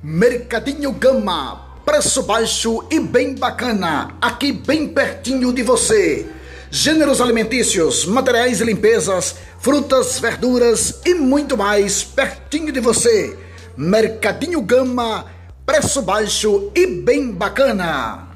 Mercadinho Gama, preço baixo e bem bacana, aqui bem pertinho de você. Gêneros alimentícios, materiais e limpezas, frutas, verduras e muito mais pertinho de você. Mercadinho Gama, preço baixo e bem bacana.